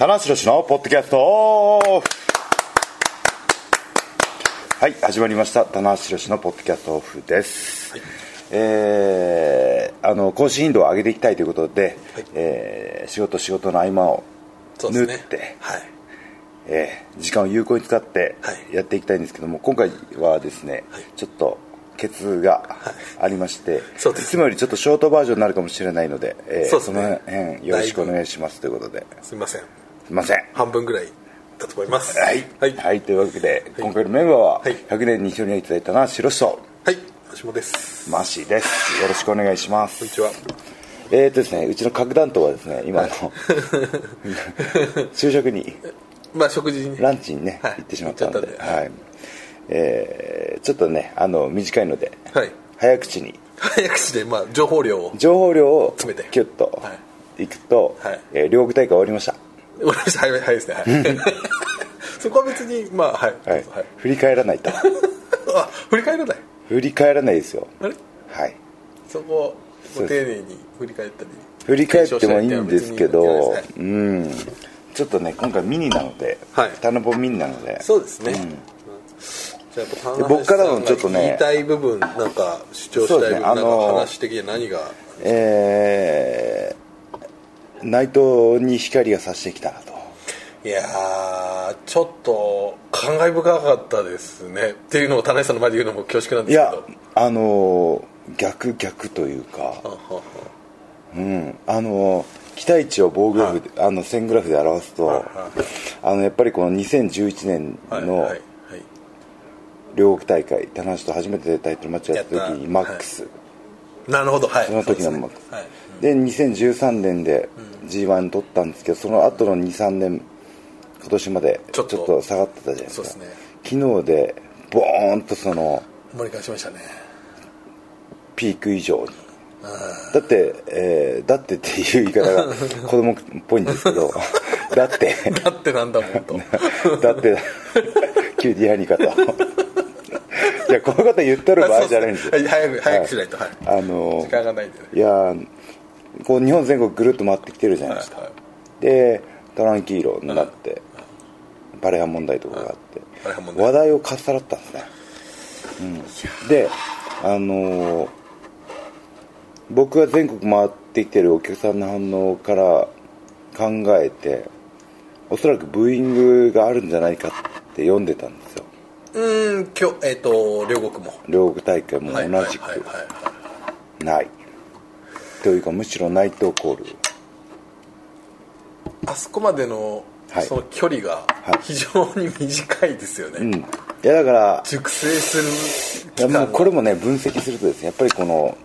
棚橋宏のポッドキャスト。オフはい始まりました。棚橋宏のポッドキャストオフです、えーあの更新頻度を上げていきたいということで、えー仕事仕事の合間を縫って、ねはい。えー時間を有効に使ってはい。やっていきたいんですけども、今回はですね、はい。ちょっとケツがありまして、そうですいつもよりちょっとショートバージョンになるかもしれないので、えーそね。の辺よろしくお願いしますということで。すみませんません。半分ぐらいだと思います。はい、はい。はいというわけで、今回のメンバーははい。100年に一緒にいただいたのは白とはい。橋本です。マーシーです。よろしくお願いします。こんにちは。えーとですねうちの核弾頭はですね今あの 昼食に まあ食事に。ねランチにね、はい。行ってしまったのではい。えーちょっとねあの短いので、はい。早口に。早口でまあ情報量を情報量を詰めて。キュッとはいくと、はい。えー両国大会終わりました終わりました早いですね。はいそこは別にまあはい。はい、はい。振り返らないと。あ振り返らない？振り返らないですよ。あれはい。そこご丁寧に振り返ったり。振り返ってもいいんですけど、検証したりっていうん。ちょっとね今回ミニなので、はい。タナポミニなので。そうですね、うん。じゃあやっぱで僕からのちょっとね言いたい部分なんか主張したい部分、ね。あの話的には何がえー、内藤に光が差してきたなと。いやーちょっと感慨深かったですね。っていうのを田中さんの前で言うのも恐縮なんいやですけど。あのー逆逆というか。はははうん。あのー期待値を棒グラフで、あの線グラフで表すと、はいはいあのやっぱりこの2011年のはいはいはい。両国大会棚橋と初めてタイトルマッチをやった時にマックス、なるほど。はい。その時のマックス。はいで2013年で G1 取ったんですけどその後の23年今年までちょっと。と下がってたじゃないですか。すね。昨日でボーンとその盛り返しましたね。ピーク以上に。だって、えーだってっていう言い方が 子供っぽいんですけど だって。だってなんだもんと。だって急に何かといやこの方言ってる場合じゃないんですよ。はい早く早くしないと。はい。あの時間がないんでね。いやーこう日本全国ぐるっと回ってきてるじゃないですか、はいはい。でトランキーロになって、バレハン問題とかがあって、バレハン問題。話題をかっさらったんですね、うん、であのー僕が全国回ってきてるお客さんの反応から考えておそらくブーイングがあるんじゃないかって読んでたんですよ。うーん今日えっ、と両国も。両国大会も同はいじくないというかむしろ内藤コール。あそこまでのはい。その距離がはい。非常に短いですよね、うん。いやだから熟成するいやもうこれももね分析するとですねやっぱりこの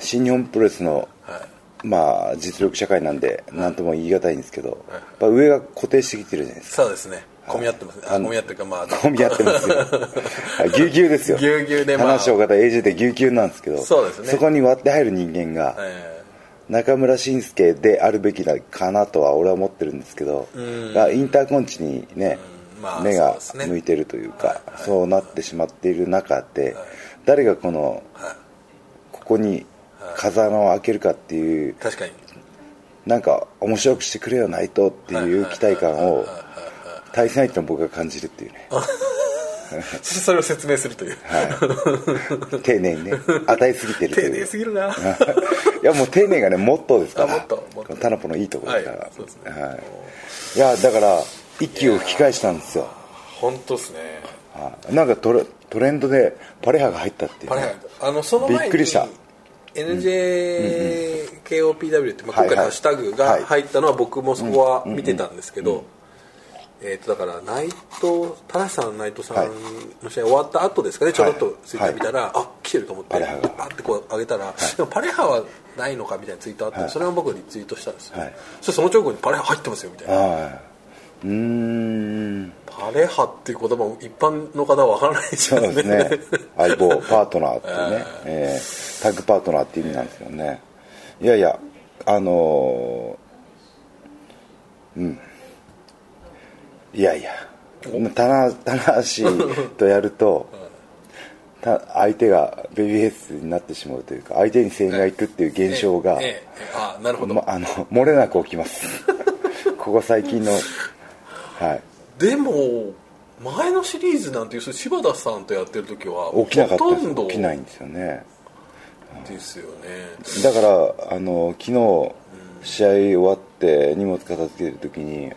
新日本プロレスのはい。まあ実力社会なんで何とも言い難いんですけどやっぱ上が固定してきてるじゃないですか。そうですね混み合ってますね。あ混み合ってるかまあ混み合ってますよ。はいぎゅうぎゅうですよ。ぎゅうぎゅうでまあ。話を方 AJ でぎゅうぎゅうなんですけどそうですね。こに割って入る人間がえ中村慎介であるべきだかなとは俺は思ってるんですけどがインターコンチにねうん。まあ目が向いてるというかそうなってしまっている中で誰がこのーはい。ここに風穴を開けるかっていう確かに。なんか面白くしてくれよないとっていう期待感を対戦相手の僕が感じるっていうね。そしてそれを説明するという、丁寧にね。与えすぎてると丁寧すぎるな。いやもう丁寧がねモットーですから。タナポのいいところですから、はいそうですね。はい、いやだから息を吹き返したんですよ。本当ですね。はい。なんかトレトレンドでパレハが入ったっていうね、パレハあのその前にびっくりした。NJKOPW って、まあ、今回のハッシュタグが入ったのは僕もそこは見てたんですけど、えー、とだから内藤田中さん内藤さんの試合終わった後ですかねちょろっとツイッター見たら、あ来てると思ってバッてこう上げたら、でもパレハはないのかみたいなツイートあって、それは僕リツイートしたんですよ、はい。その直後にパレハ入ってますよみたいな。はい。うーん。パレハっていう言葉も一般の方は分からないですよね。そうですね。相棒 パートナーっていうね、えータッグパートナーっていう意味なんですよね。いやいやあのーうんいやいや。棚棚橋とやると た相手がベビーフェイスになってしまうというか相手に声援がいくっていう現象が、ええええあなるほど、まあの漏れなく起きます。ここ最近のはい。でも前のシリーズなんていう柴田さんとやってる時は起きなかったほとんど。起きないんですよね。ですよね。だからあの昨日試合終わって荷物片付ける時に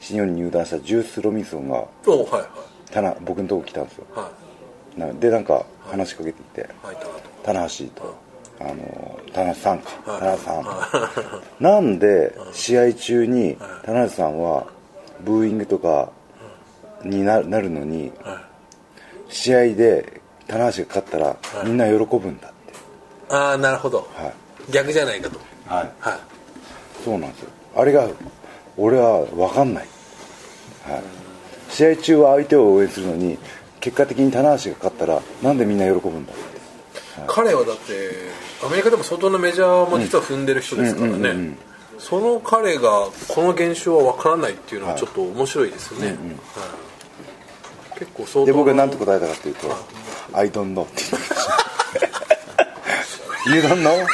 新日本に入団したジュース・ロミソンがおはいはい。たな僕のとこ来たんですよ。はなでなんか話しかけてきて棚橋とあの棚橋さんか。はい。棚橋さん。なんで試合中に棚橋さんはブーイングとかにななるのにはい。試合で棚橋が勝ったらみんな喜ぶんだって。ああなるほど、はい。逆じゃないかと。はい。はい。そうなんですよ。あれが俺は分かんない、はい、試合中は相手を応援するのに結果的に棚橋が勝ったらなんでみんな喜ぶんだって。彼はだってアメリカでも相当なメジャーも実は踏んでる人ですからね、その彼がこの現象は分からないっていうのはちょっと面白いですよね、はい。結構相当で僕は何て答えたかっていうと「I don't know」って言ってました「You don't know?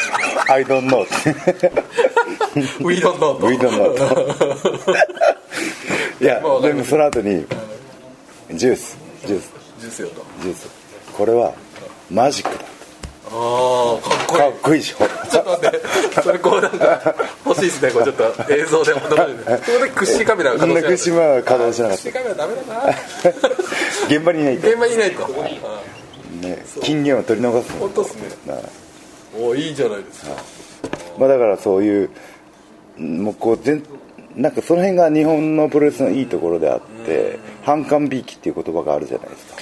I don't know」って「We don't know」と We don't know. と いやでもその後にジュース。ジュース。ですよと。ジュース。これはマジックだ。ああかっこいい。かっこいいでしょ。ちょっと待って。それこうなんか欲しいですね。こうちょっと映像で求める。そこで屈指カメラがそんな稼働しなかっ屈指カメラダメだな。た現場にいないと。現場にいないと。ね金言を取り逃す本当っすね。おいいじゃないですかまあだからそういうもうこう全なんかその辺が日本のプロレスのいいところであって反感びいきっていう言葉があるじゃないですか。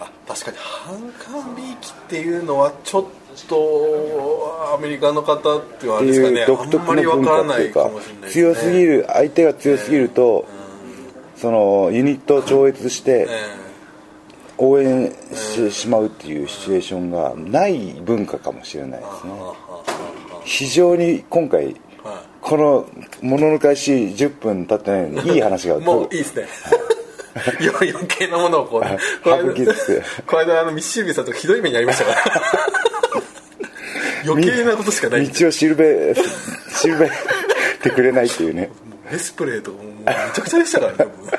あ確かに。反感びいきっていうのはちょっとアメリカの方っていうれですか独特あんまりの文わからな化っていうか強すぎる相手が強すぎるとそのユニットを超越してえ応援してしまうっていうシチュエーションがない文化かもしれないですね非常に今回はこのものの開始10分経ってないのにいい話がい。もういいですね。よ 余計なものをこうねこの間この間あのミシシルビーさんとひどい目にありましたから。余計なことしかない。道をしるべ しるべてくれないっていうね。ディスプレイとかもうめちゃくちゃでしたからね 僕。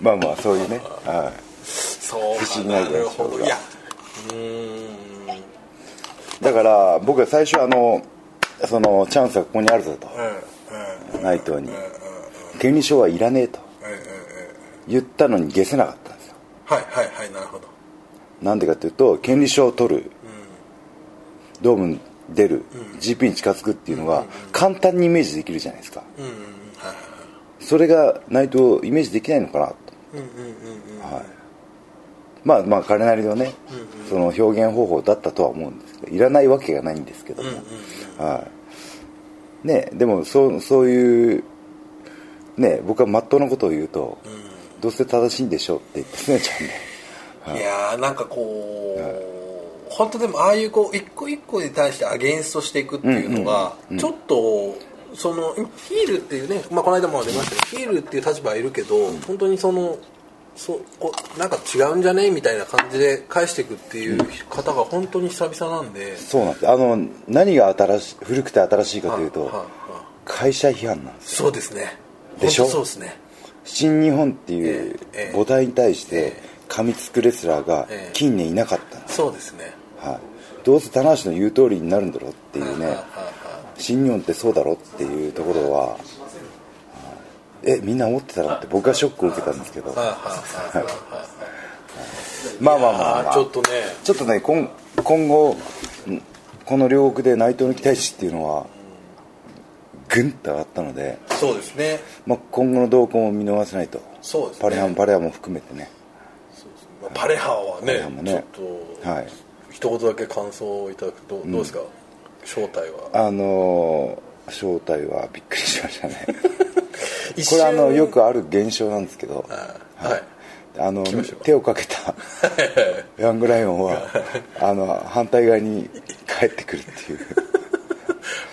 まあまあそういうね。はそうかな。なるほどいやうーん。いだから僕は最初あのそのチャンスはここにあるぞと。内藤に。権利書はいらねえと。言ったのに消せなかったんですよ。はいはいはいなるほど。なんでかというと権利書を取る。ドームに出る。GP に近づくっていうのが簡単にイメージできるじゃないですか。それが内藤イメージできないのかなと。はい、まあまあ彼なりのね、その表現方法だったとは思うんですけどいらないわけがないんですけど。も、はい。ねでもそうそういうね僕はまっとうなことを言うと、どうせ正しいんでしょうって言ってすねちゃうんでい。やーなんかこう、本当でもああいうこう一個一個に対してアゲンストしていくっていうのが、ちょっとそのヒールっていうね、まあ、この間も出ましたけどヒールっていう立場はいるけど、本当にそのそうこうなんか違うんじゃね？みたいな感じで返していくっていう方が本当に久々なんで、そうなんです。あの何が新し古くて新しいかというと、ははは会社批判なんですそうですね。でしょ？そうですね。新日本っていうええ母体に対して噛みつくレスラーがええ。近年いなかったんです、そうですね。はい、どうせ棚橋の言う通りになるんだろうっていうね、はいはいはい新日本ってそうだろっていうところはえみんな思ってたのって僕はショックを受けたんですけど。まあまあまあ、まあ、ちょっとね。ちょっとね今今後んこの両国で内藤の期待値っていうのはぐんと上がったので、そうですね。まあ、今後の動向も見逃せないと。そうですね。パレハンパレハも含めてね。まあパレハはねね。ちょっと、はい。一言だけ感想をいただくとどうですか、正体は。あのー正体はびっくりしましたね。一これあの瞬よくある現象なんですけど。はい、はい。あの手をかけたヤングライオンは あの反対側に帰ってくるっていう。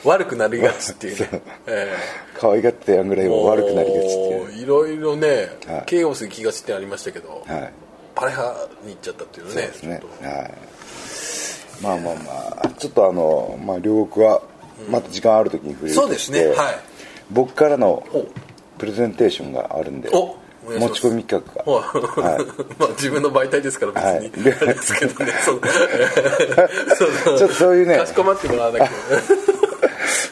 悪くなりがちっていうね。可愛がってたヤングライえオンは悪くなりがちっていう。いろいろね、はい。ケイオスに気がちってありましたけど、はい。パレハに行っちゃったっていうのねそうですね。はい。まあまあまあちょっとあの、まあ、両国はまた時間ある時に触れるそうですとして、ね。はい。僕からのおプレゼンテーションがあるんで持ち込み企画が。はい。まあ自分の媒体ですから別に、はい。あれですけどね。ちょっとそういうね。かしこまってもらわなきゃ。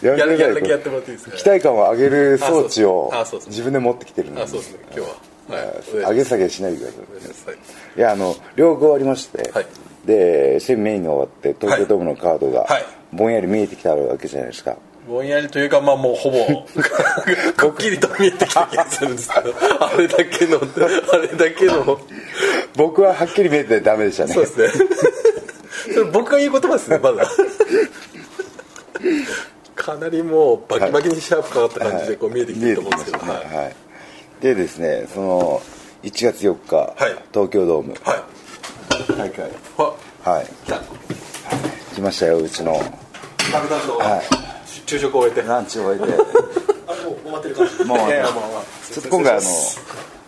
ややるだけやってもらっていいですか期待感を上げる装置を自分で持ってきてるんで。あそうですね。今日は。はい。上げ下げしないでくださいいやあの両方終わりまして、はい。でセミメインが終わって東京ドームのカードがはい。ぼんやり見えてきたわけじゃないですか、ぼんやりというかまあもうほぼくっきりと見えてきた気がするんですけどあれだけのあれだけの。僕ははっきり見えてダメでしたね。そうですね。それ僕が言う言葉ですねまだ。かなりもうバキバキにシャープかかった感じでこう見えてきてると思うんですけど、はいはい。でですねその1月4日、はい。東京ドーム。はい。大会。ははい。来た。来ましたようちの。爆弾のはい昼食を終えて。ランチを終えて。あもう終わってる感じもうちょっと今回あの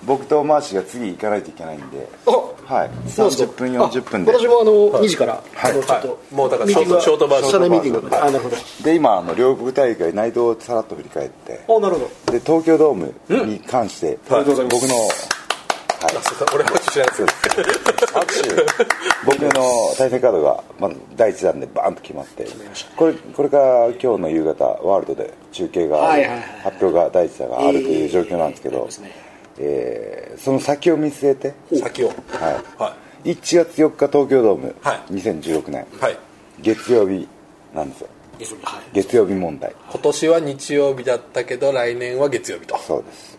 僕とマーシーが次行かないといけないんではい。30分40分で。私もあの2時からあのちょっともうだからショートバージョン社内ミーティングなるほど。で今あの両国大会内藤をさらっと振り返って。あなるほど。で東京ドームに関して、ありがとうござい。ます僕のあそうそう俺拍手しないです握手。僕の対戦カードがまず第一弾でバーンと決まってこれこれから今日の夕方ワールドで中継が発表が第一弾があるという状況なんですけど、えーその先を見据えて、先を。は、はい。1月4日東京ドーム、はい。2016年。い、はい、月曜日なんですよ。はい。月曜日問題。今年は日曜日だったけど来年は月曜日と。そうです。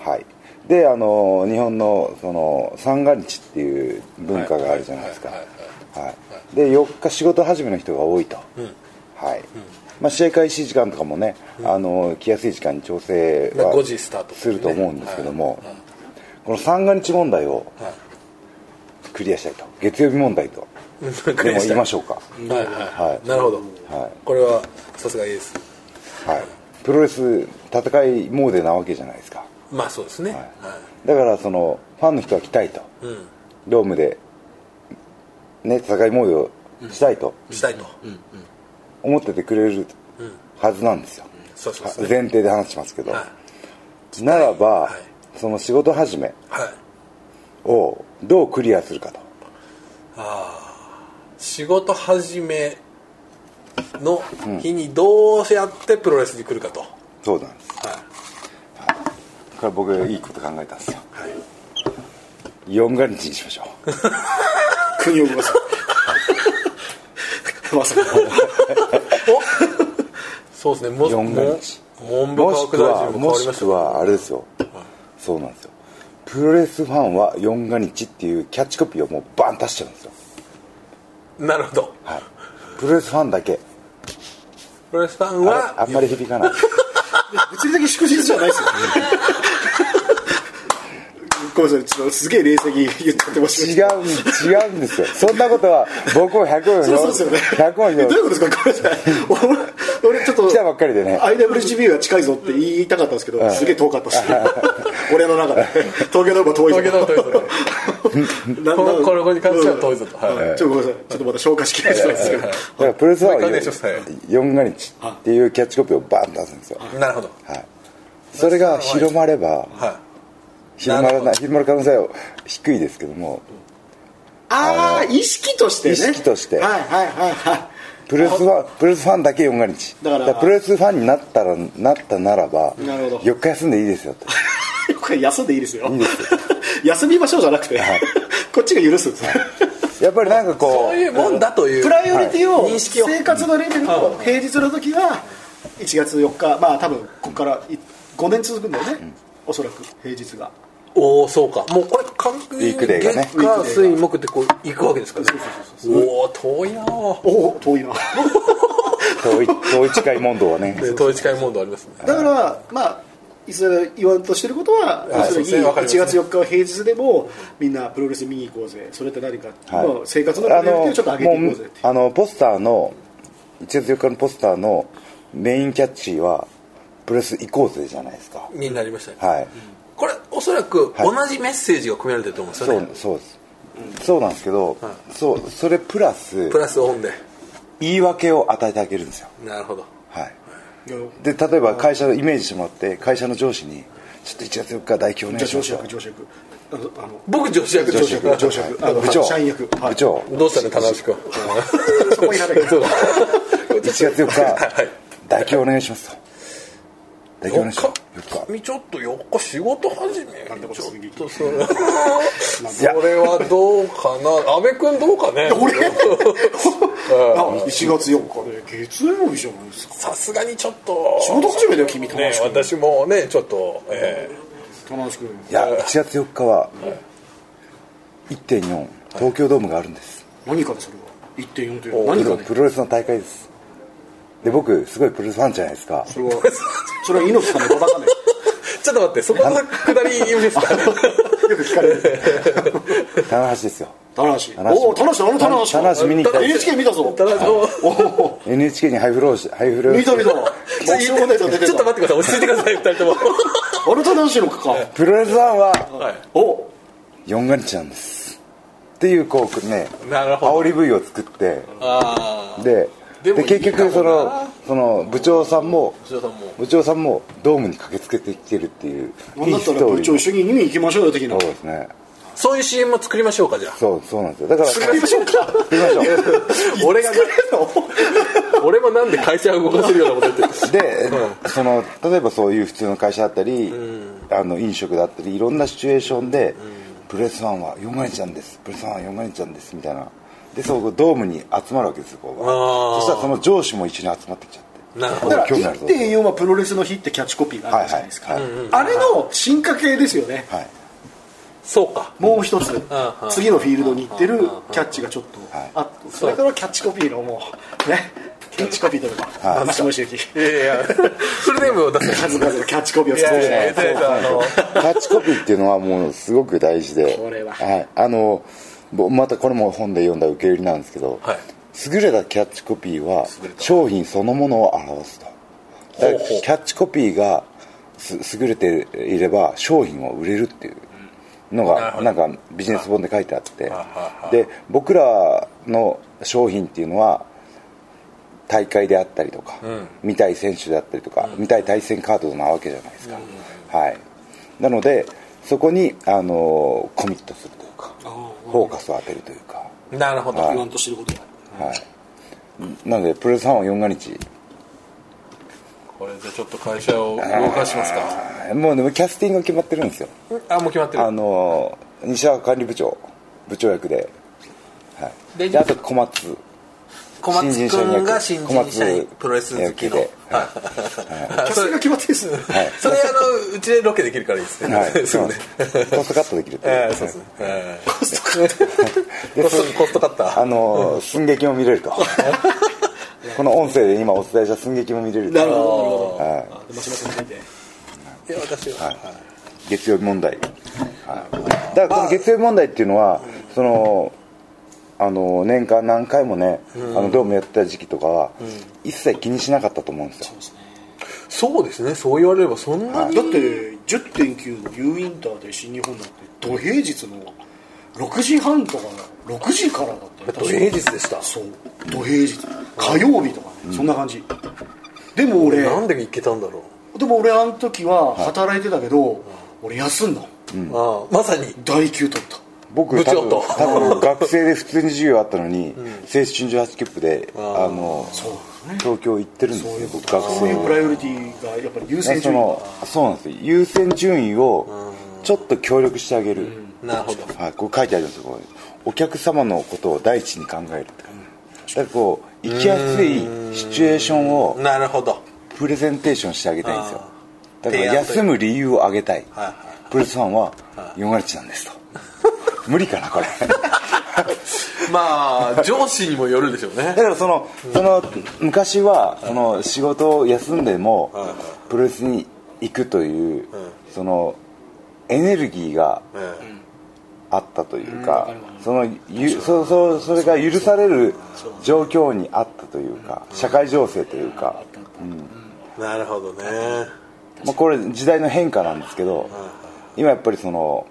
はいであの日本のその三が日っていう文化があるじゃないですか。はいはいはいで4日仕事始めの人が多いと、はい、まあ、試合開始時間とかもね、あの来やすい時間に調整まあは5時スタートすると思うんですけども、この三が日問題をクリアしたいと。月曜日問題と。クでも言いましょうか。はいはい、はい。なるほど、はい。これはさすがいいですはい。プロレス戦いモーデなわけじゃないですかまあそうですね、はい。だからそのファンの人は来たいと、うん。ドームでね戦いモードをしたいと。したいと、思っててくれるはずなんですよ、そうそうですね前提で話しますけど、はならば、はい。その仕事始めはい。をどうクリアするかと。仕事始めの日にどうやってプロレスに来るかと、はいそうなんですこれ僕いいこと考えたんですよ。4が日にしましょう。国を動かすまさか。そうですね。も4がも日文部科もしく学大臣も変はもわりましくはあれですよ。そうなんですよ。プロレスファンは4が日っていうキャッチコピーをもうバン出しちゃうんですよ。なるほど。はい。プロレスファンだけ。プロレスファンあはれあんまり響かない。物理的祝日じゃないですよごめんなさい。すげえ冷静に言ってました違うん違うんですよそんなことは僕も100音そうそうですよね100音えどうい。うことですかごめんなさい。俺ちょっと来たばっかりでね IWGP が近い。ぞって言い。たかったんですけどすげえ遠かったです俺の中で東京ドームは遠い。ぞ東京ドームは遠いぞなこのなこれに関しては遠いぞとはいちょっとごめんなさい。ちょっとまた消化しきれてない。ですけどだからプレスファンは4が日ってい。うキャッチコピーをバンと出すんですよなるほどはい。それが広まればはい広まらない広まる可能性は低いですけども。ああ意識としてね。意識として。はいはいはいはい。プロレスファンプロレスファンだけ4が日だから。プロレスファンになったらなったならばなるほど。4日休んでいいですよと。これ休んでいいですよ。休みましょうじゃなくて、こっちが許すんです。やっぱりなんかい、こそういうもんだという。プライオリティを、認識を。生活のレベルを平日の時は1月4日まあ多分ここから5年続くんだよね、おそらく平日が。おおそうか。もうこれ完全ウィークデーがね。月火水木ってこう行くわけですからね。おお遠いなぁおお遠いな。統一統一会問答はね。で統一会問答ありますね。だからまあいずれ言わんとしてることは、はい要するにそうですねわかります1月4日は平日でもみんなプロレス見に行こうぜ。それって何か、はい。まあ、生活のレベルをちょっと上げていこうぜってもうあのポスターの1月4日のポスターのメインキャッチはプロレス行こうぜじゃないですか。になりましたね。はい。これおそらくはい。同じメッセージが込められてると思うんですそうよねそうです。そうなんですけどそうそれプラスプラスオンで。言い訳を与えてあげるんですよ。なるほど。はい。で例えば会社のイメージしてもらって会社の上司にちょっと1月4日代表お願いします。役上司役。あのあの僕女子役。上司役上司役。あの部長。社員役。はい。部長。どうしたね棚橋君？そこいらないそう。だ1月4日代表お願いしますと代表お願いします4日君ちょっと4日仕事始めちょっとそれそ れはどうかな。安倍君どうかね。俺 あ1月4日。で月曜日じゃないですか。さすがにちょっと。仕事始めだよ君ね棚橋君。私もねちょっとえ棚橋君。いや1月4日は1.4東京ドームがあるんです。何かでそれは。1.4というのは何かでプロレスの大会ですで僕すごいプロレスファンじゃないですか。それはそれは猪木さんの小高ねーちょっと待ってそこのくだりですか？よく聞かれる。棚橋ですよ。棚橋。棚橋。おお棚橋あの棚橋。棚橋見に行きたい NHK 見たぞ。ただおおお NHK にハイフローしハイフロー。見た見た。ちょっと待ってください。落ち着いてください二人とも。あれ棚橋のか。プロレスファンははい。お。四が日なんです。っていうこうねなるほど。煽り V を作ってあでで結局そのその部長さんも部長さんも。ドームに駆けつけてきてるっていうなんだったら部長一緒に見に行きましょうよ的なそうですね。そういう CM も作りましょうかじゃあ。そうそうなんですよ。だから作りましょうか。作りましょう。俺が俺もなんで会社を動かせるようなこと言ってる。で、その例えばそういう普通の会社だったり、あの飲食だったりいろんなシチュエーションで、プロレスファンは4ガニちゃんです。プロレスファンは4ガニちゃんです。みたいなでそうドームに集まるわけですよこうそしたらその上司も一緒に集まってきちゃって。なるほど。だから興味あるぞ1.4はプロレスの日ってキャッチコピーがあるじゃないですか、はいはい。あれの進化系ですよね、はい。そうか。もう一つん次のフィールドに行ってるキャッチがちょっとはいあってそれからキャッチコピーのもうねキャッチコピーというかはい。松島茂之いやいや。フルネームを出す数々のキャッチコピーを作って。キャッチコピーっていうのはもうすごく大事でこれははい、あのぼまたこれも本で読んだ受け売りなんですけど、はい。優れたキャッチコピーは商品そのものを表すと。キャッチコピーがす優れていれば商品を売れるっていうのがなんかビジネス本で書いてあって。ははで僕らの商品っていうのは大会であったりとか、見たい選手であったりとか、見たい対戦カードなわけじゃないですか、はい。なのでそこにあのコミットするというかフォーカスを当てるというか。なるほど。言わんとしてることがはい。なのでプロレスファンは4が日。これじゃあちょっと会社を動かしますか？もうでもキャスティングが決まってるんですよ。あもう決まってる。あの西川管理部長部長役で,、はい、でであと小松小松君が新人社員プロレス好きの。役で。はい。キャが決まってでそれあのうちでロケできるからいいですね。はい、すぐねコストカットできるそうですね。ええ。コストコストカッターあの寸劇も見れると。この音声で今お伝えした寸劇も見れると。なるほど。はあ松島さん見て。いや私は、はい。月曜日問題、はい、だからこの月曜日問題っていうのは、そのあの年間何回もね、あのドームやってた時期とかは、一切気にしなかったと思うんですよ。そうですね。そう言われればそんなに、だって10.9の U インターで新日本だって土平日の6時半とか6時からだったよ。土平日でした。そう。土平日。火曜日とかね、そんな感じ。でも俺なんで行けたんだろでも俺あの時は働いてたけど、俺休んだう、ああまさに。代休取った僕多分多分学生で普通に授業あったのに、青春18切符であの東京行ってるんですよ僕学そういうプライ生オリティがやっぱり優ね先順位。そのそうなんですよ。優先順位をちょっと協力してあげる、なるほど。はい、こう書いてあるんですよお客様のことを第一に考えるってだからこう行きやすいシチュエーションをなるほど。プレゼンテーションしてあげたいんですよ。だから休む理由を上げたい。はいはいプロレスファンは4割地なんですと無理かなこれ。まあ上司にもよるでしょうね。だからそのその昔はその仕事を休んでもプロレスに行くというそのエネルギーがえあったというかそのゆそそそれが許される状況にあったというか社会情勢というか、えなるほどね。まあ、これ時代の変化なんですけど今やっぱりその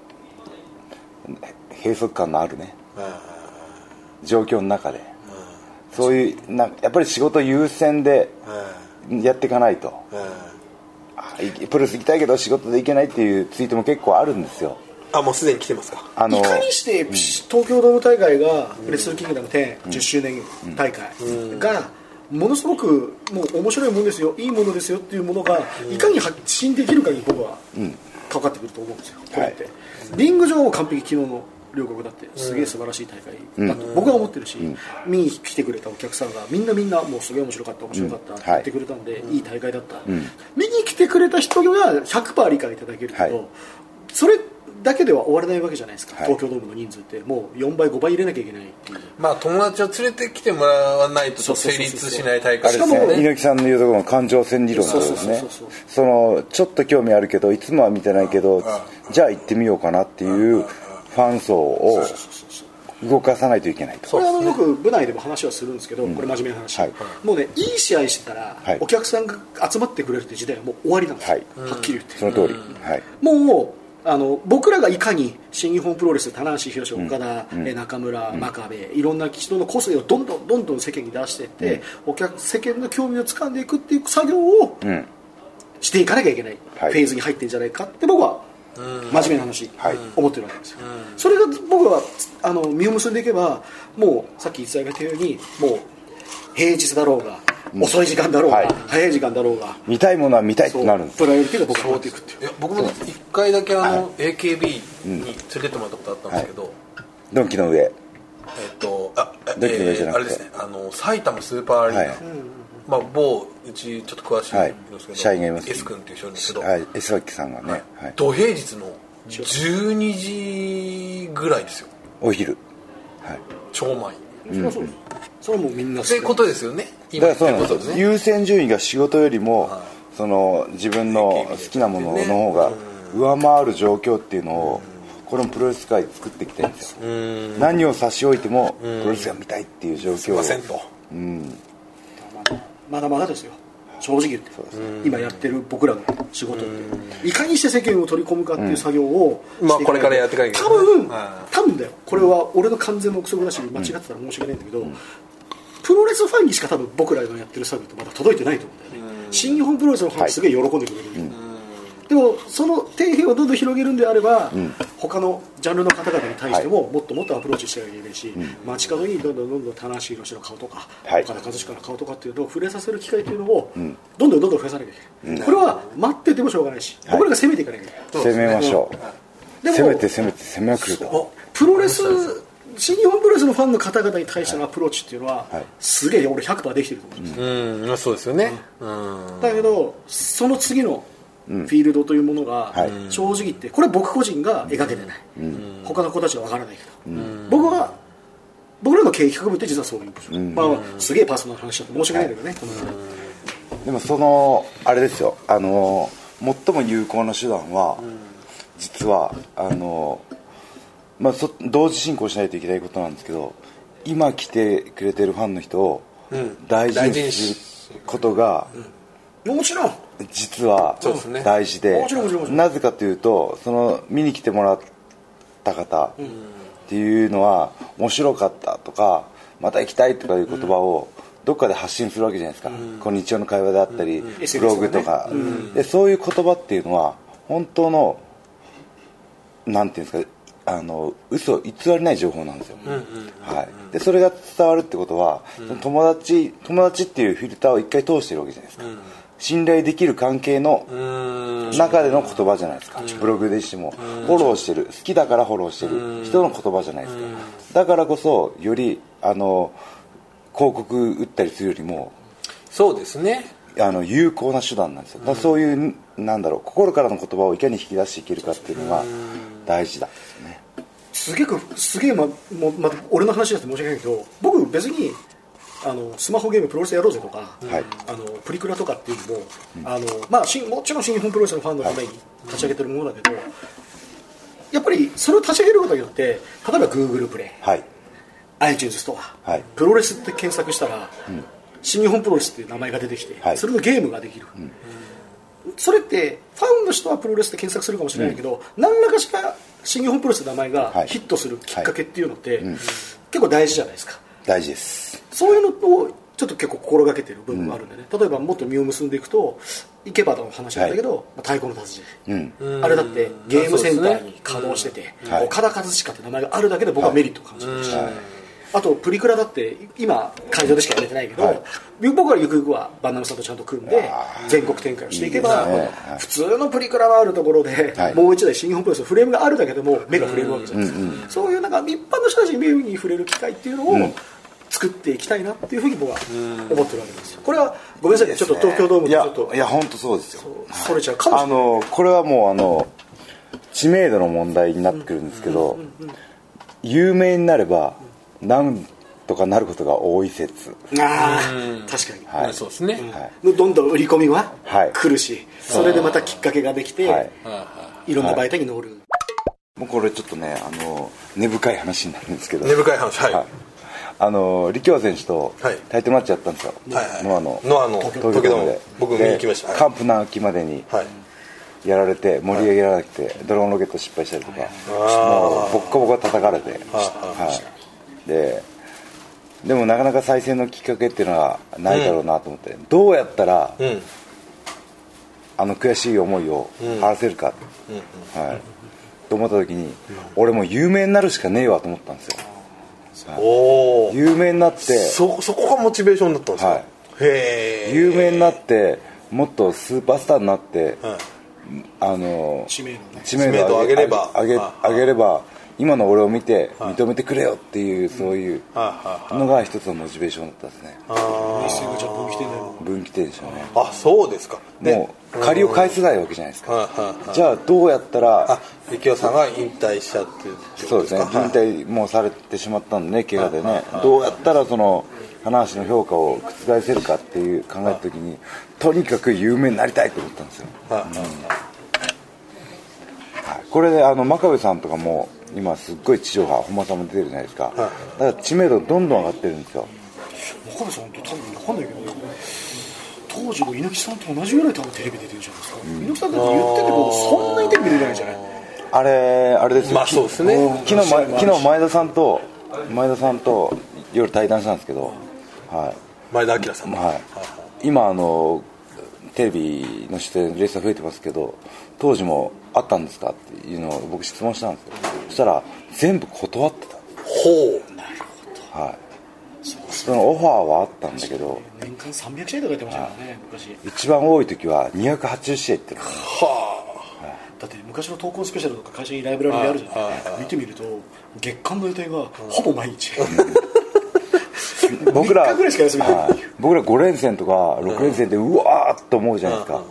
閉塞感のあるね。状況の中で。そういうなやっぱり仕事優先でやっていかないと、プロレス行きたいけど仕事で行けないっていうツイートも結構あるんですよ。あもうすでに来てますか？あのいかにして、東京ドーム大会がレスルキングダム10、10周年大会が、ものすごくもう面白いものですよ。いいものですよっていうものがいかに発信できるかに僕はかかってくると思うんですよ、これって、リング上も完璧昨日の両国だってすげえ素晴らしい大会だと僕は思ってるし、見に来てくれたお客さんがみんなみんなもうすげえ面白かった面白かったって言ってくれたんで、いい大会だった、見に来てくれた人が100%理解いただけるけど、それだけでは終わらないわけじゃないですか、はい、東京ドームの人数って。もう4倍5倍入れなきゃいけないまあ友達を連れてきてもらわないと成立しない大会しかも猪木さんの言うところの感情線理論ですねそのちょっと興味あるけどいつもは見てないけどじゃあ行ってみようかなっていうファン層を動かさないといけないと。これは僕部内でも話はするんですけど、これ真面目な話、はい、もうねいい試合してたら、はい、お客さんが集まってくれるって時代はもう終わりなんですよ、はい、はっきり言って。その通り、はい、もうあの僕らがいかに新日本プロレス棚橋宏岡田、うん、中村、うん、真壁いろんな人の個性をどんどんどんどん世間に出していって、うん、お客世間の興味を掴んでいくっていう作業をしていかなきゃいけない、フェーズに入ってるんじゃないかって僕は真面目な話、はい、思ってるわけですよ、それが僕はあの実を結んでいけばもうさっき逸材が言ったようにもう平日だろうが遅い時間だろうが、はい、早い時間だろうが見たいものは見たいってなるんですプライオリティが僕は持っていくっていう。いや僕も一回だけあの、はい、AKB に連れてってもらったことあったんですけど、はい、ドンキの上。えっとあドンキの上じゃなくて、えー、あれですねあの埼玉スーパーアリーナ、はい、まあ、某うちちょっと詳しいんですけど、社員がいます S 君っていう人ですけど、はい、S 脇さんがね、はい、土平日の12時ぐらいですよ。お昼。はい。超満員、うん、そうもうみんなそうい。うことですよね。だからそうなんです。ね優先順位が仕事よりも、はい、その自分の好きなものの方が上回る状況っていうのを、これもプロレス界作ってきてるんですよ。何を差し置いてもプロレスが見たいっていう状況を。うんまだまだですよ。正直言って。今やってる僕らの仕事って。いかにして世間を取り込むかっていう作業をまあこれからやっていかなきゃ多分多分だよ。これは俺の完全目測だし間違ってたら申し訳ないんだけどプロレスファンにしか多分僕らのやってる作業ってまだ届いてないと思うんだよね。新日本プロレスのファンすげえ喜んでくれる、でもその底辺をどんどん広げるんであれば、うん、他のジャンルの方々に対しても、もっともっとアプローチしてあげるし、うん、街角にどんどんどんどん田無宏の顔とか、はい、岡田和親の顔とかっていうのを触れさせる機会っていうのを、うん、どんどんどんどん増やさなきゃいけない、これは待っててもしょうがないし、はい、僕らが攻めていかなきゃいけない、攻めましょう、でも攻めて攻めて攻めまくると。プロレス新日本プロレスのファンの方々に対してのアプローチっていうのは、はい、すげえ俺100%できてると思うんですよ、うん、そうですよね、だけどその次のフィールドというものが、正直言ってこれは僕個人が描けてない、他の子たちは分からないけど、僕は僕らの経営企画部って実はそういう部署、まあ、すげえパーソナルな話だと申し訳ないけどね、でもそのあれですよ。あの最も有効な手段は、実はあの、まあ、同時進行しないといけないことなんですけど今来てくれてるファンの人を大事にすることが、もちろん。実は大事でなぜかというとその見に来てもらった方っていうのは面白かったとかまた行きたいとかいう言葉をどっかで発信するわけじゃないですか、こんにちはの会話であったり、ブログとか、でそういう言葉っていうのは本当のなんていうんですかあの嘘偽りない情報なんですよ、はい、でそれが伝わるってことは、友達友達っていうフィルターを一回通してるわけじゃないですか、信頼できる関係の中での言葉じゃないですか。ブログでしてもフォローしてる。好きだからフォローしてる。人の言葉じゃないですか。だからこそよりあの広告打ったりするよりもそうですね。あの有効な手段なんですよ。そういうなんだろう心からの言葉をいかに引き出していけるかっていうのが大事だね。すげえすげえまもま俺の話だって申し訳ないけど僕別にあのスマホゲームプロレスやろうぜとか、はい、あのプリクラとかっていうのも、うん、あのまあ、もちろん新日本プロレスのファンのために立ち上げてるものだけど、はい、やっぱりそれを立ち上げることによって例えば Google プレイ、はい、iTunes ストア、はい、プロレスって検索したら、うん、新日本プロレスっていう名前が出てきて、はい、それのゲームができる、うん、それってファンの人はプロレスって検索するかもしれないけど、うん、何らかしら新日本プロレスの名前がヒットするきっかけっていうのって、結構大事じゃないですか大事です。そういうのをちょっと結構心がけてる部分があるんでね、例えばもっと実を結んでいくと池端の話なんだけど、まあ太鼓の達人、あれだってゲームセンターに稼働してて、はい。岡田和親って名前があるだけで僕はメリットを感じてるし、あとプリクラだって今会場でしかやれてないけど、はい。僕はゆくゆくはバンナムさんとちゃんと組んで全国展開をしていけばね。はい普通のプリクラがあるところで、はい。もう一台新日本プロレスのフレームがあるだけでも目が触れるわけじゃないですか、そういうなんか一般の人たちに目に触れる機会っていうのを作っていきたいなっていうふうに僕は思ってるわけですよ。これはごめんなさいね。ちょっと東京ドームいやとちょっと。いや本当そうですよ。それちゃうかもしあれないのこれはもうあの知名度の問題になってくるんですけど有名になればなんとかなることが多い説。ああ確かに、はい。そうですね、うん。どんどん売り込みがはい。来るし、それでまたきっかけができて、はい。い、ろんな媒体に乗る、もうこれちょっとねあの根深い話になるんですけど。根深い話はい、はいあの力也選手とはい。タイトルマッチやったんですよ、ノアの。ノアの東京ドームで。僕見に行きました。完膚な秋までにはい。やられて盛り上げられなくて、ドラゴンロケット失敗したりとか、もうボッコボコ叩かれて、はい、ででもなかなか再戦のきっかけっていうのはないだろうなと思って、どうやったら、うん。あの悔しい思いを晴らせるか、はい、と思った時に、俺もう有名になるしかねえわと思ったんですよおお有名になってそそこがモチベーションだったんですか、はい。へえ有名になってもっとスーパースターになって、はいあの知名度ね。知名度知名度を上げれば。上げはい上げれば今の俺を見て認めてくれよっていうそういうのが一つのモチベーションだったですね。分岐点だよ分岐点でしょうね。あそうですか。でもう借りを返せないわけじゃないですか。じゃあどうやったらあ力夫さんが引退しちゃってるってそうですね。引退もうされてしまったんでね怪我でね。どうやったらその花橋の評価を覆せるかっていう考えた時にとにかく有名になりたいと思ったんですよ。はい。はい。これであの真壁さんとかも今すっごい地上波本間さんも出てるじゃないですか。だから知名度どんどん上がってるんですよ。真壁さんって多分分かんないけど当時の猪木さんと同じぐらい多分テレビ出てるじゃないですか、猪木さんだって言ってるけどそんなにテレビ出てないじゃない？あれあれですよ、まあそうですね。昨日ま昨日前田さんと前田さんと夜対談したんですけどはい。前田明さんの。はい、今あのテレビの出演レースが増えてますけど当時もあったんですか？っていうのを僕質問したんですよ。そしたら全部断ってほたはい。そのオファーはあったんだけど年間300試合とかやってましたからね昔。一番多い時は280試合ってるだって昔の投稿スペシャルとか会社にライブラリーであるじゃない見てみると月間の予定がほぼ毎日。僕ら3日ぐら僕ら5連戦とか6連戦でうわーっと思うじゃないですか。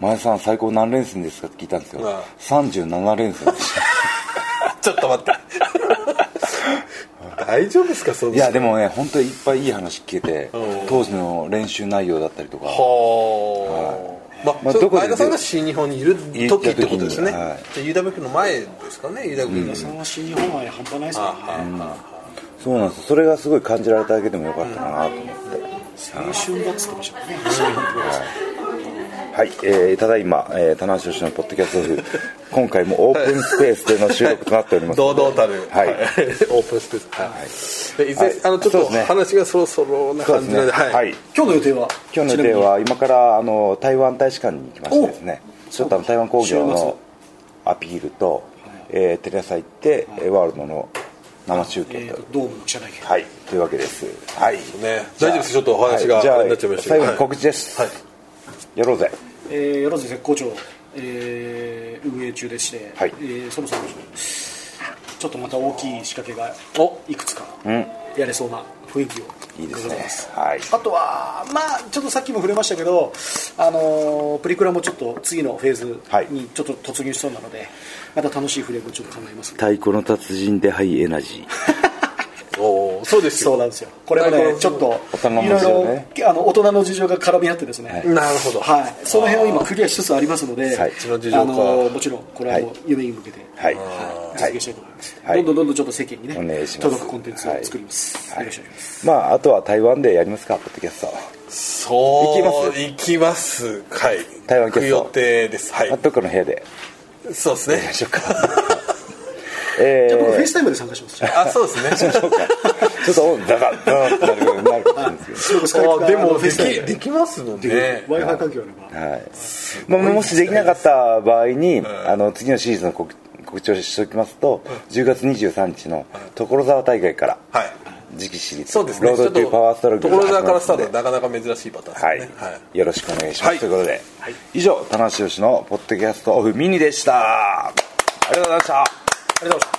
前田さん最高何連戦ですかって聞いたんですよ。うん。37連戦でした。う ちょっと待って。大丈夫ですかその。いやでもね本当にいっぱいいい話聞けてうん。当時の練習内容だったりとか。はあ、まあ、どこで前田さんが新日本にいる時ってことですね、いはいで UWF の前ですかね UWF の、さん。は新日本愛半端ないですからねそうなんです。それがすごい感じられただけでもよかったかなと思って、青春だっつってましたねはい、えーただいま、えー、棚橋宏のポッドキャストオフ今回もオープンスペースでの収録となっております堂々たる、はい。オープンスペース。はい、でいずれはいあのちょっと話がそろそろな感じなんではい、はい。今日の予定は？今日の予定は今からあの台湾大使館に行きましてですね。ちょっとあの台湾工業のアピールと、えーテレ朝行って、えーワールドの生中継と、ドームの記者会見はいというわけです。はい。ね大丈夫です。ちょっとお話がはいなっちゃいました最後に告知です、はい。やろうぜ。えー、よろず絶好調、えー運営中でして、はい。えーそろそろちょっとまた大きい仕掛けがお。いくつかん。やれそうな雰囲気をいいですね。はい。あとはまあちょっとさっきも触れましたけどあのープリクラもちょっと次のフェーズはい。にちょっと突入しそうなので、また楽しいフレームをちょっと考えます太鼓の達人でハイエナジーおーそうですよ。そうなんですよ。これもなるほど。ねちょっとあの大人の事情が絡み合ってですね、なるほど。はい、その辺を今クリアしつつありますので、はい。その事情か。あのもちろんこれはもうはい。夢に向けて、はい。はい、はい。実現したいと思います、はい。どんどんどんどんちょっと世間にねお願いします。届くコンテンツを作ります、はい。よろしくお願いします、まああとは台湾でやりますかポッドキャスト。そう行きます？行きます。はい。台湾キャスト行く予定です。はい。あどっかの部屋で。そうですね。やりましょうかえじゃあ僕フェイースタイムで参加します。あそうですね。そうかちょっとザザザってなるなるかもしれでもできで。きますもんね w i f i 環境あればはい。まあ、もしできなかった場合に、あの次のシリーズの告告知をしておきますと、10月23日の所沢大会からはい。次期シリーズ、そうですね。ロードトゥパワーストローク所沢からスタートがなかなか珍しいパターンですはい。ねはい。よろしくお願いします、はい。ということで、以上田中宏のポッドキャストオフミニでした。ありがとうございましたあ